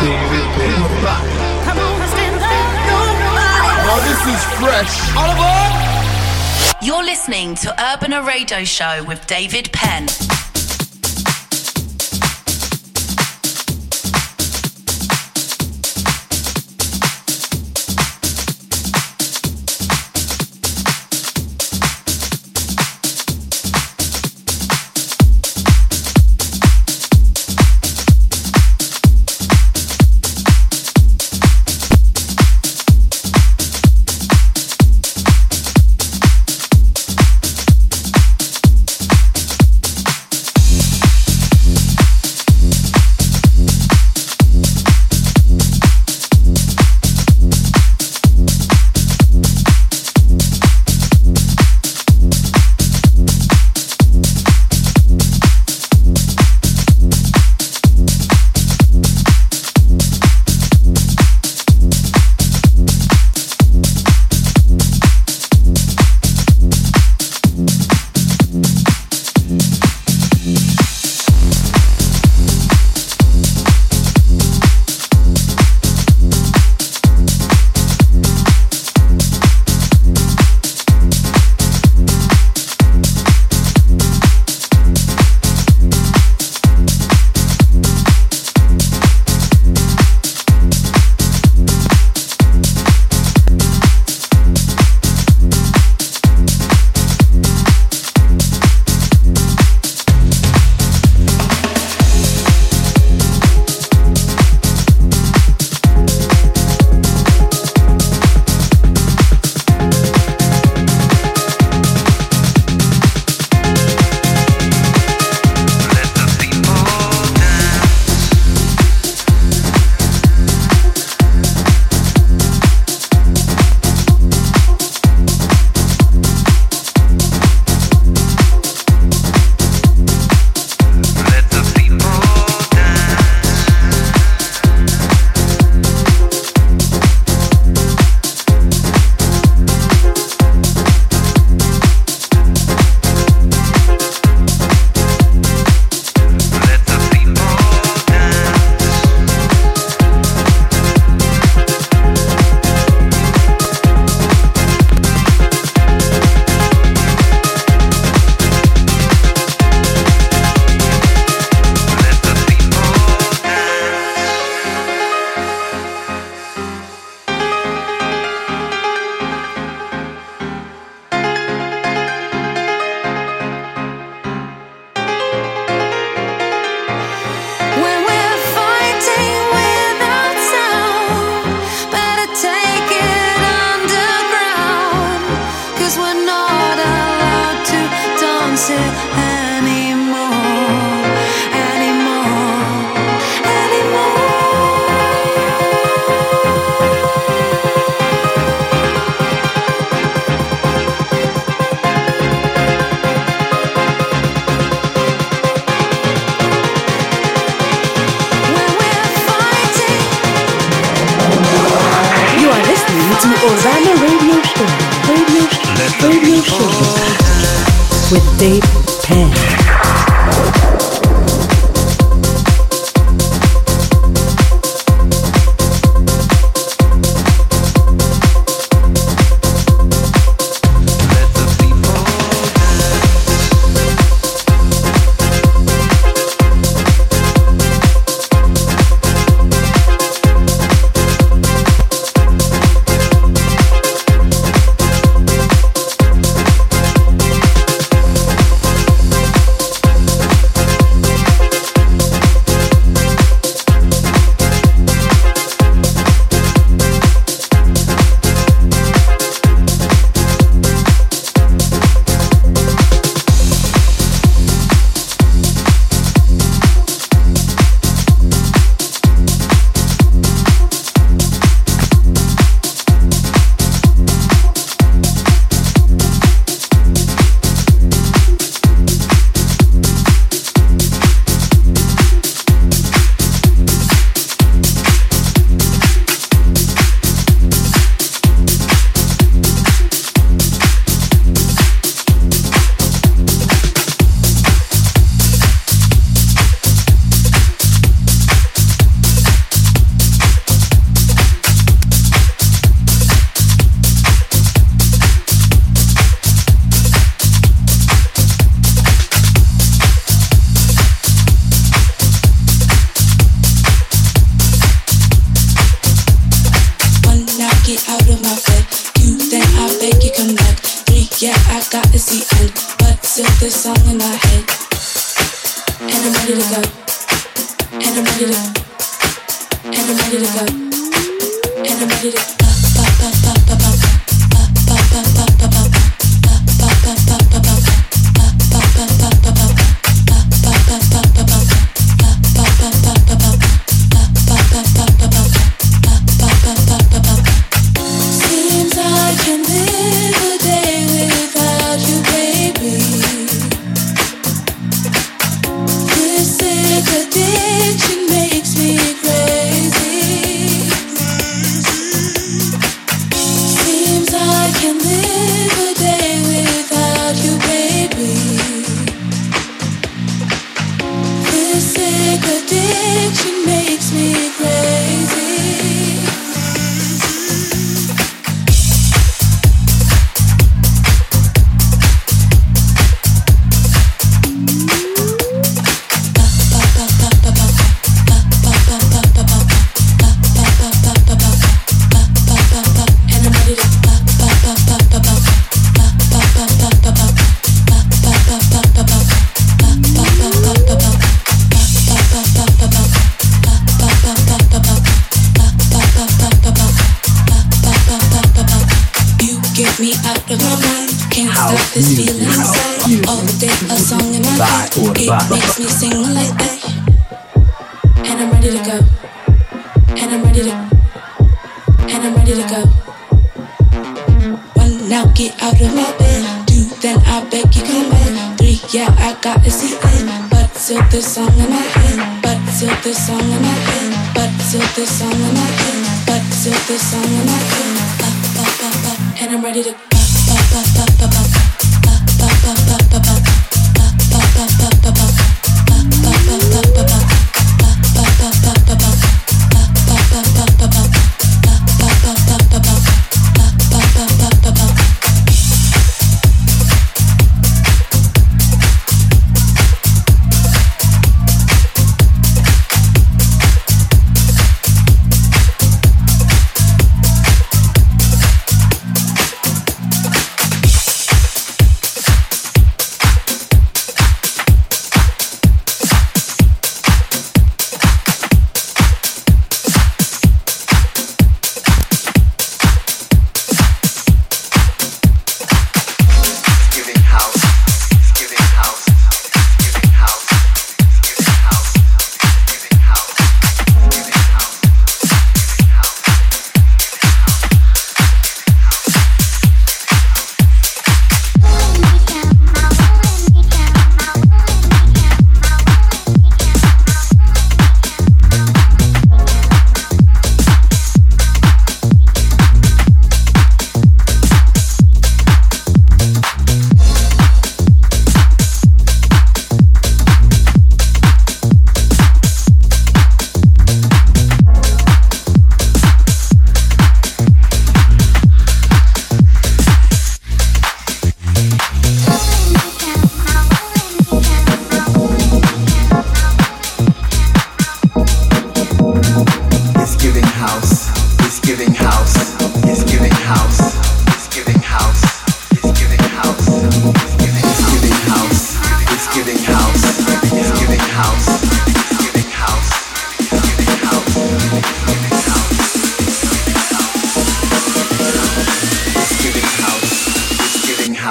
Now this is fresh. Aboard! You're listening to Urbana Radio Show with David Penn.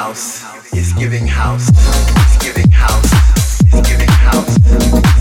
house. It's giving house. It's giving house. It's giving house.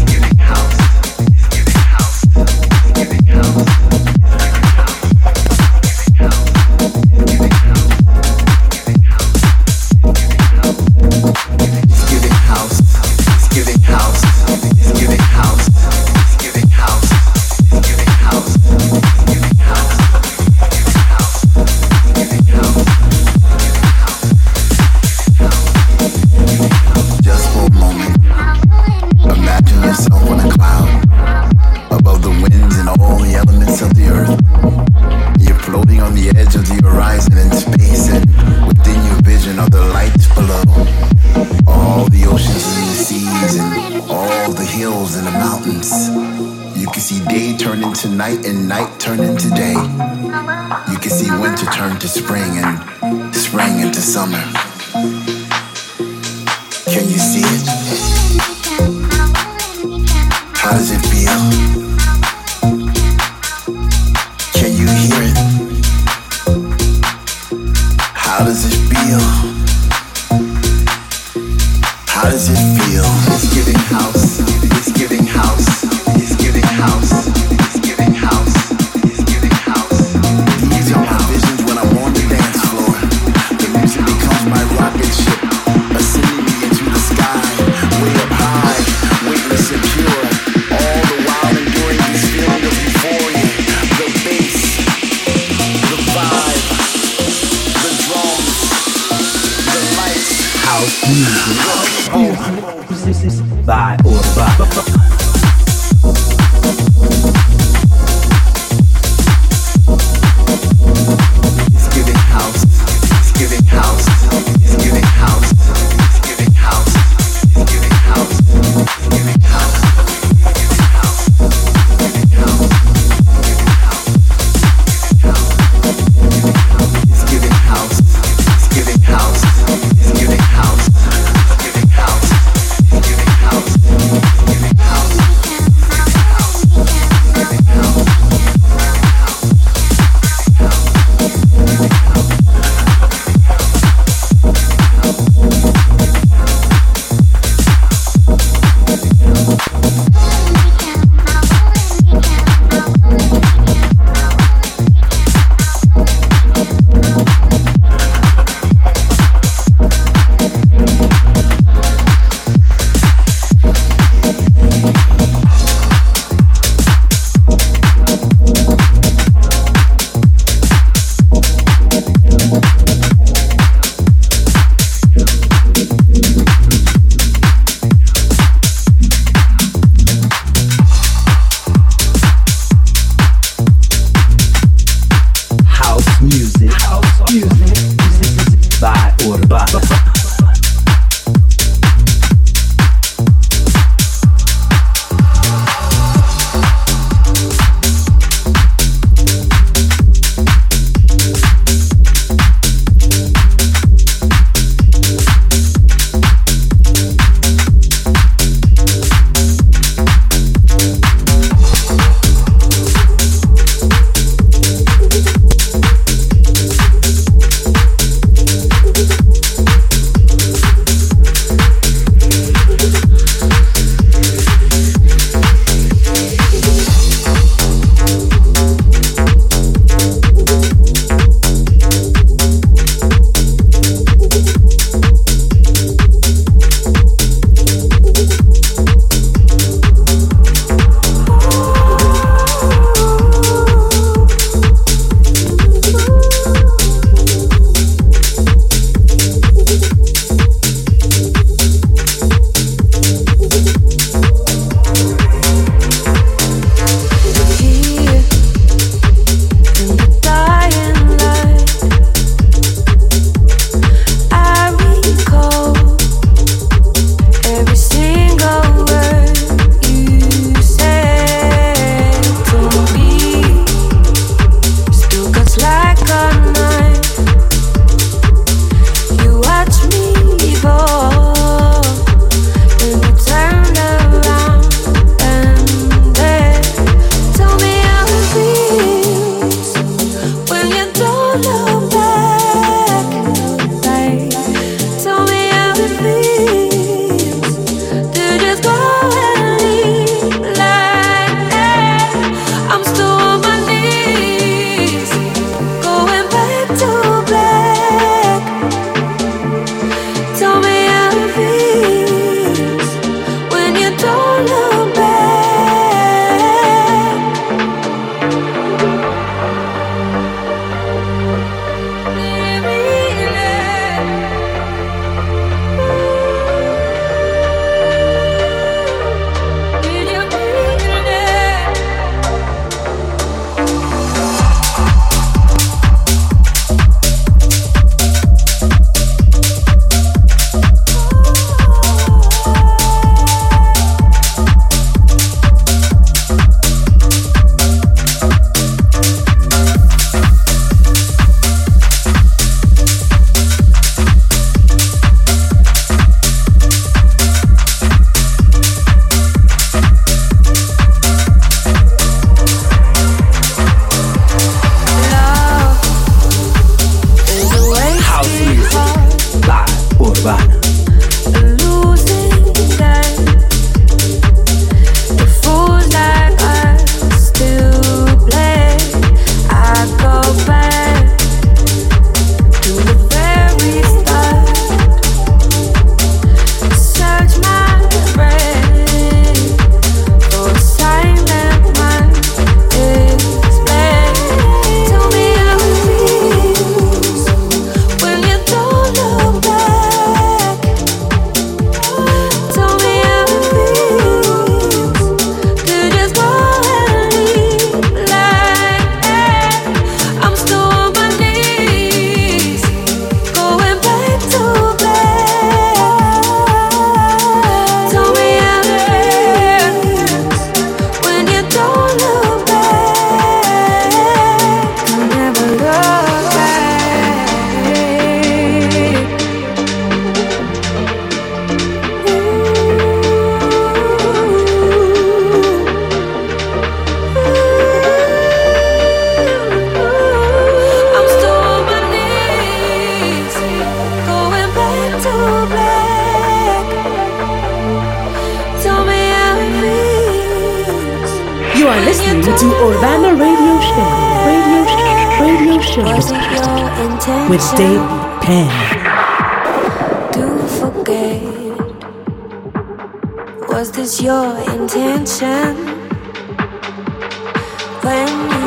House. listening to Urbana Radio Show, Radio Show, Radio Show with Dave Penn. Do forget. Was this your intention? When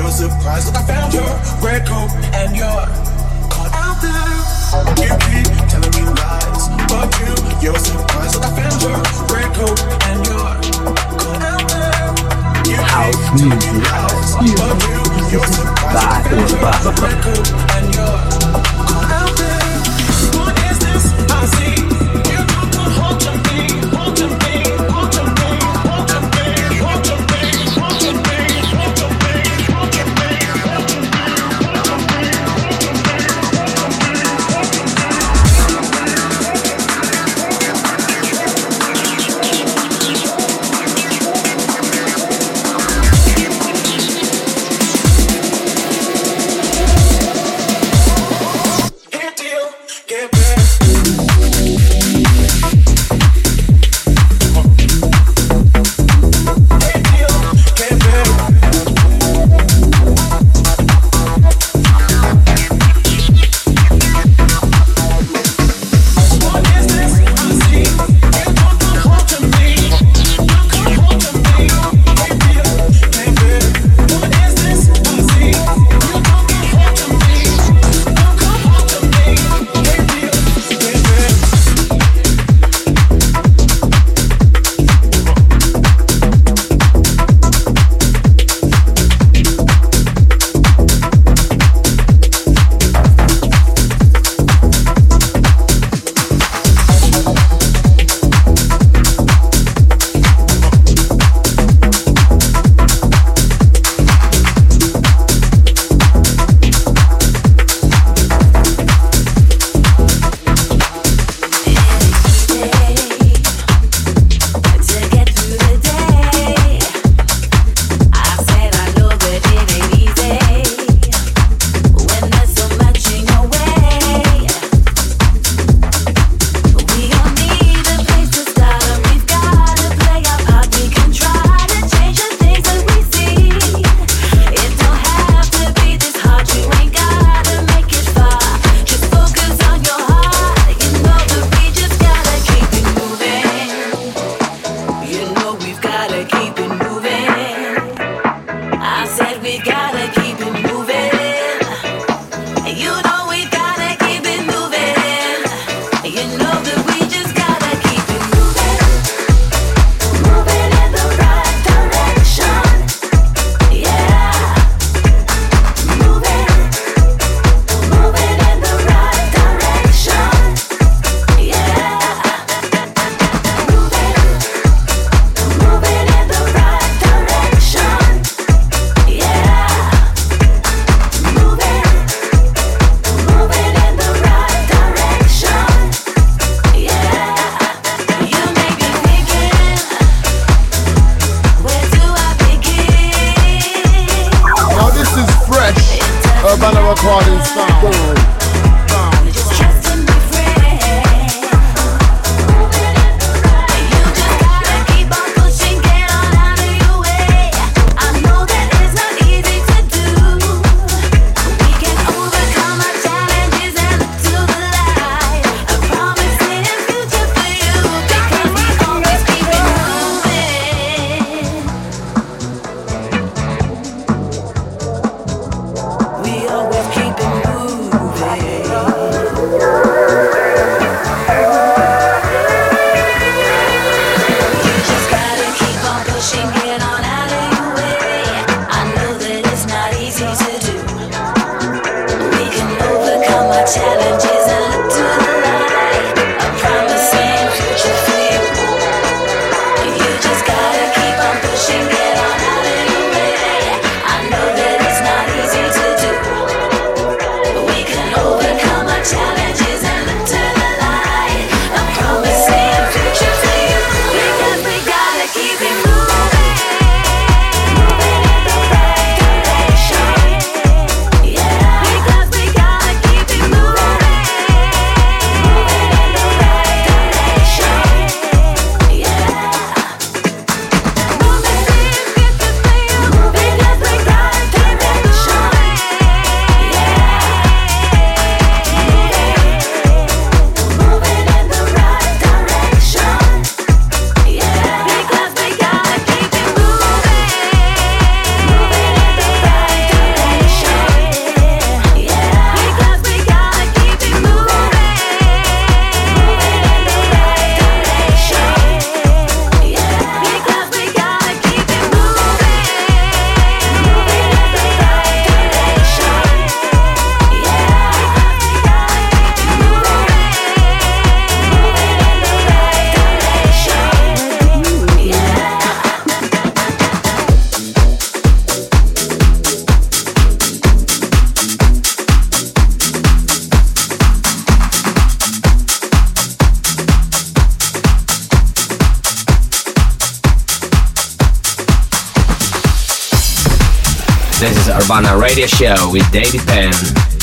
You're surprised, I found your red coat and your caught out there. You keep telling me lies, but you, you're surprised, look, I found your red coat and your caught out there. You house music, house music, by or. Red coat and your caught out there. What is this I see? This is Urbana Radio Show with David Penn.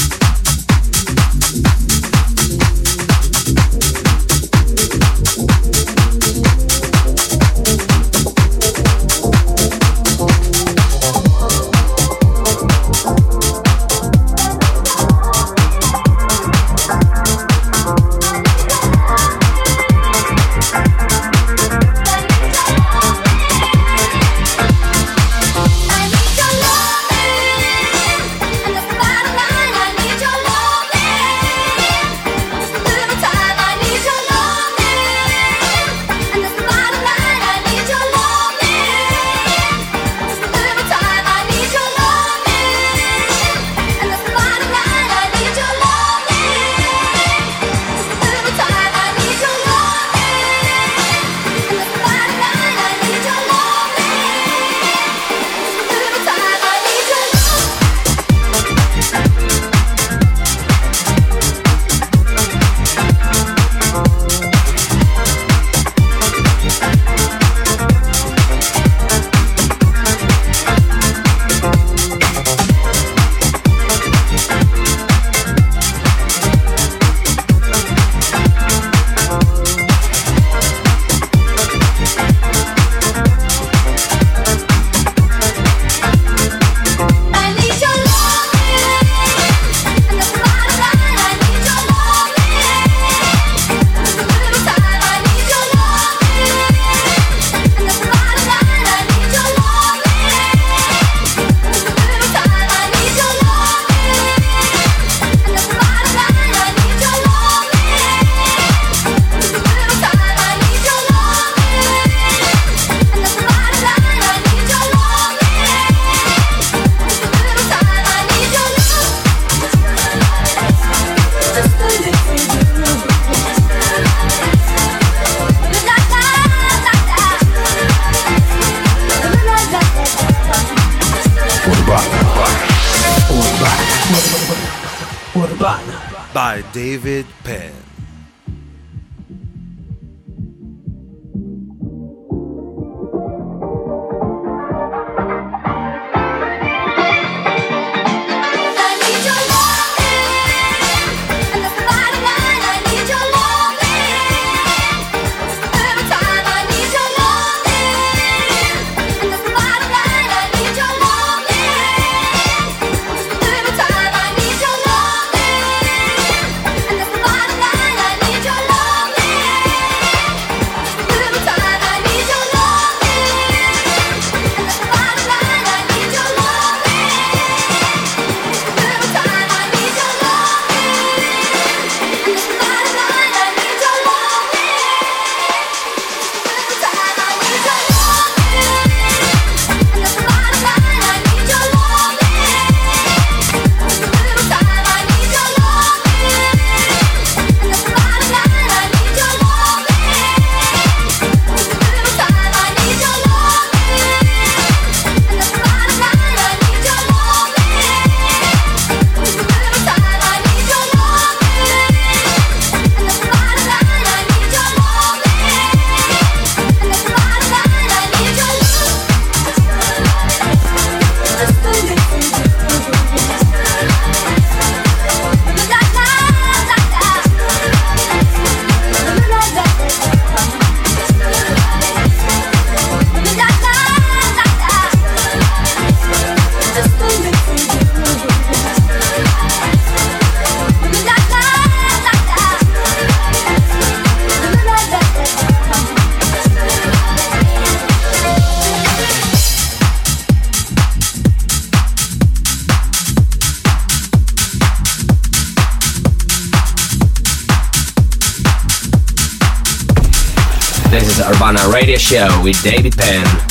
Show with David Penn.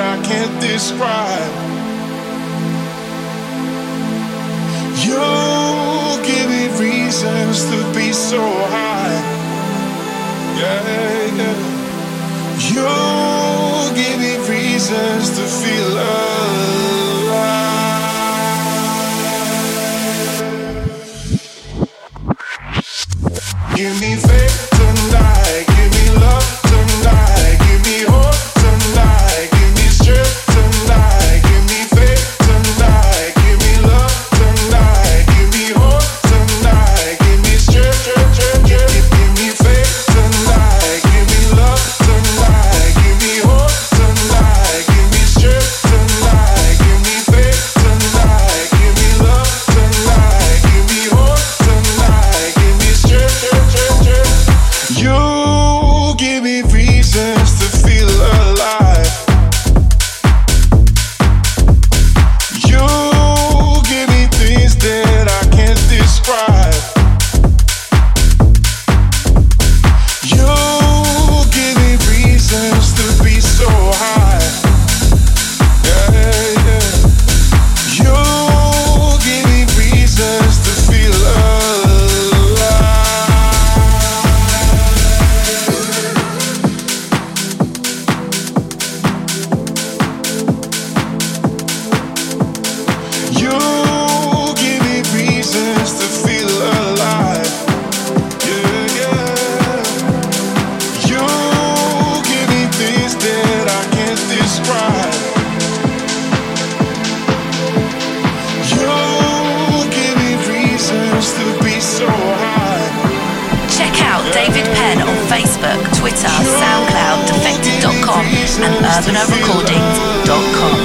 that I can't describe. You give me reasons to be so high. Yeah, yeah. You give me reasons to feel alive. Give me faith. and urbanarecordings.com.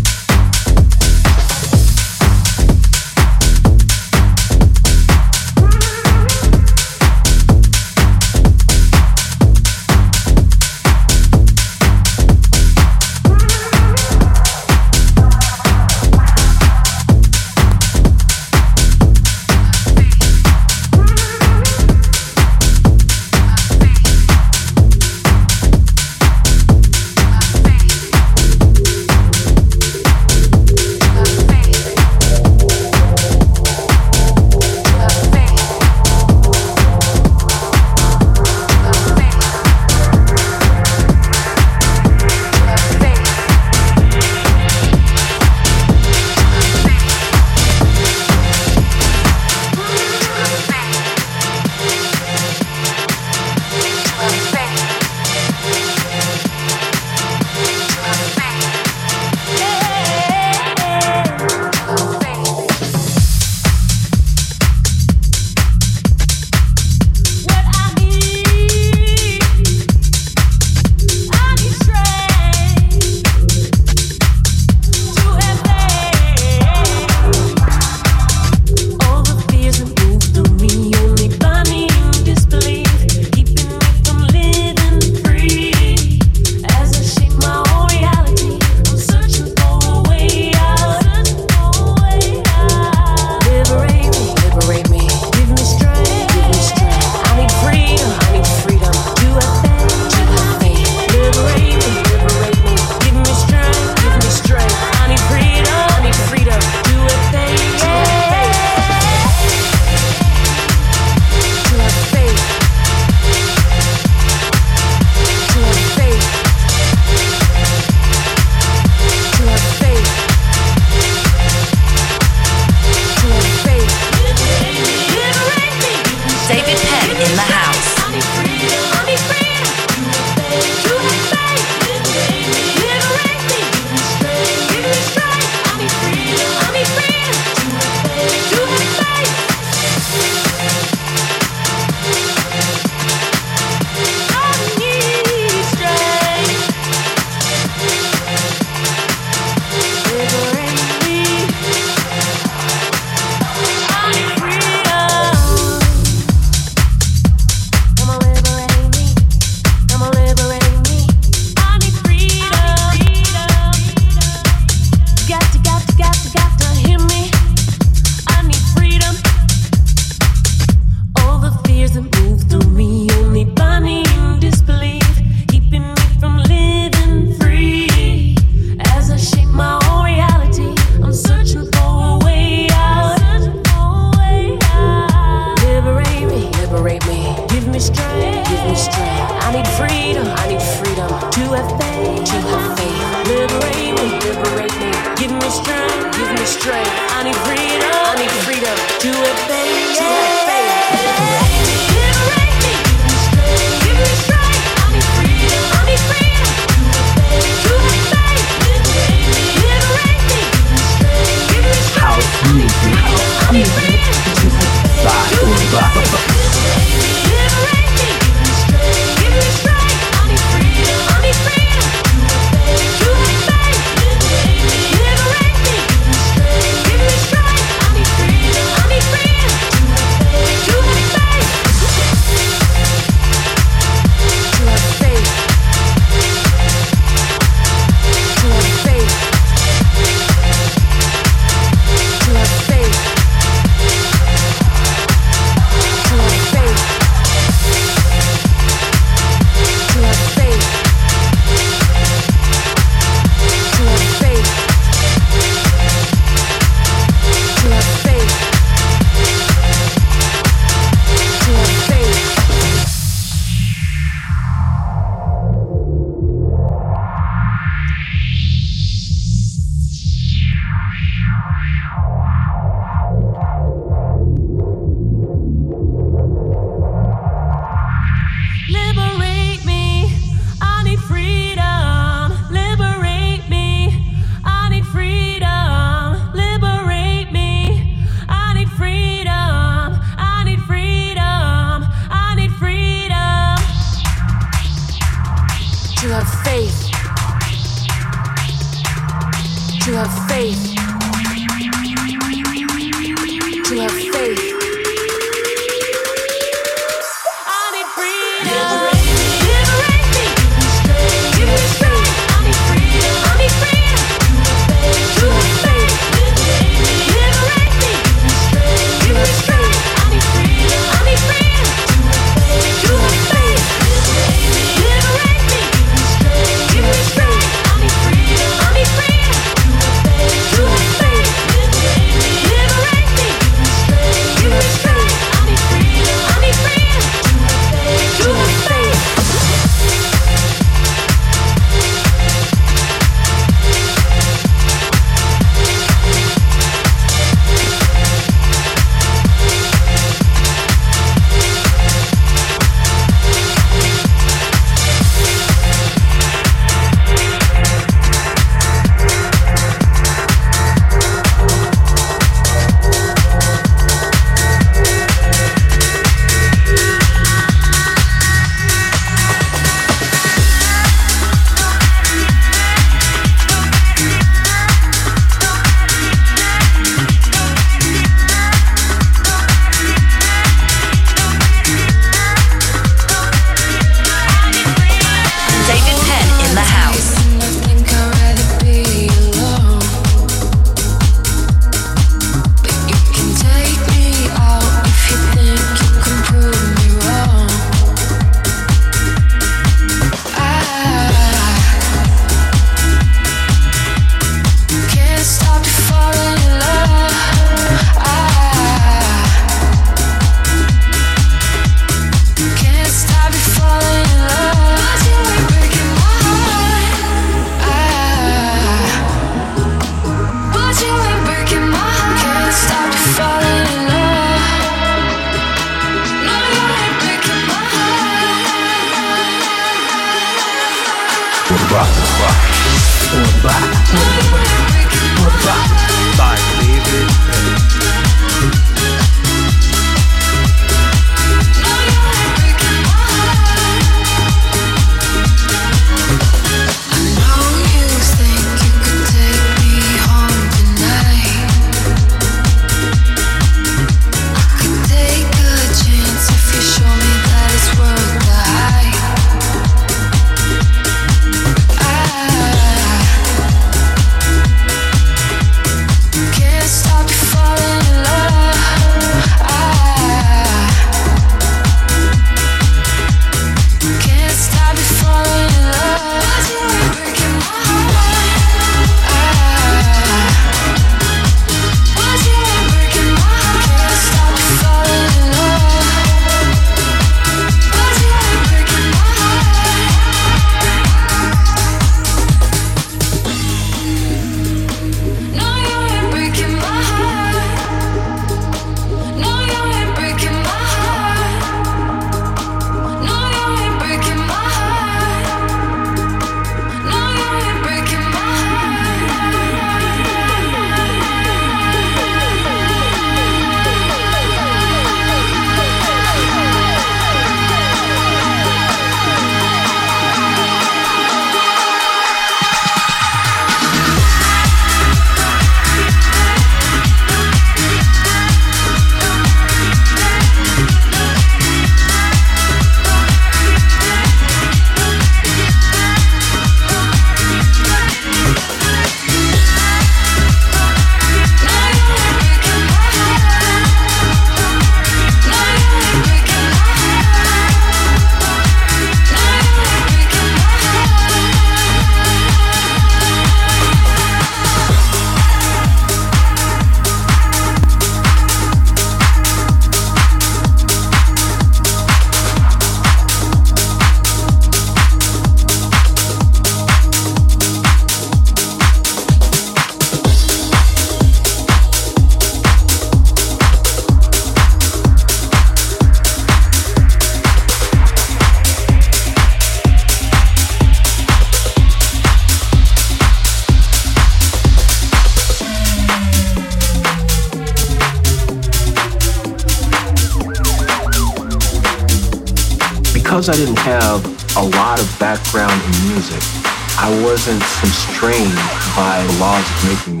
wasn't constrained by the laws of making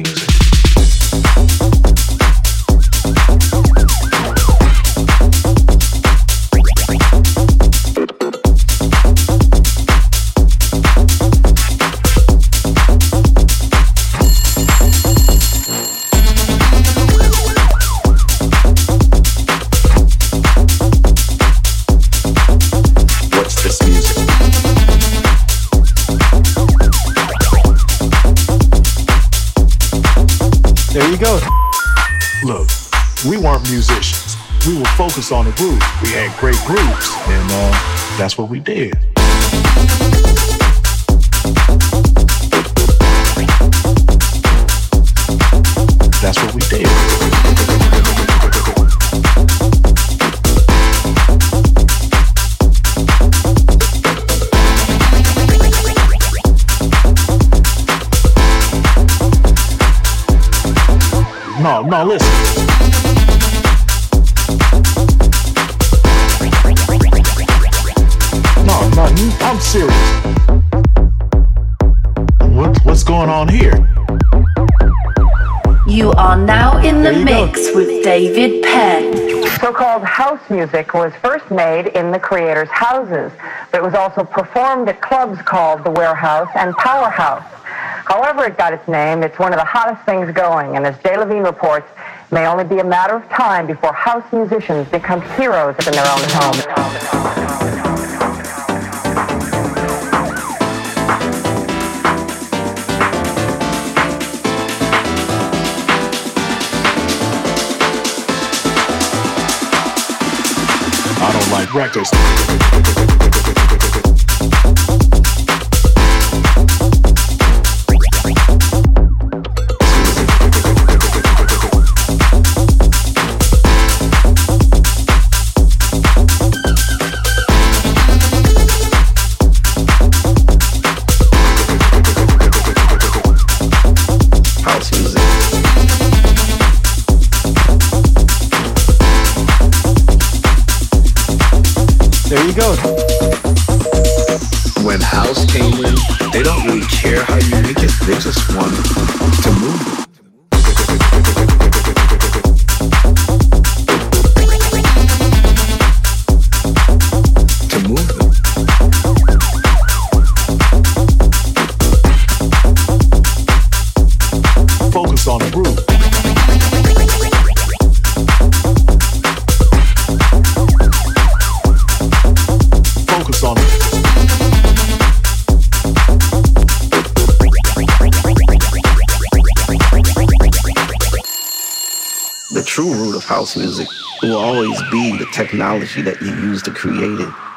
focused on the groove. We had great grooves, and uh, that's what we did. That's what we did. No, no, listen. Serious. What, what's going on here? You are now in the There you go. mix with David Penn. So-called house music was first made in the creators' houses, but it was also performed at clubs called the Warehouse and Powerhouse. However it got its name, it's one of the hottest things going, and as Jay Levine reports, it may only be a matter of time before house musicians become heroes in their own homes. Records. House music will always be the technology that you use to create it.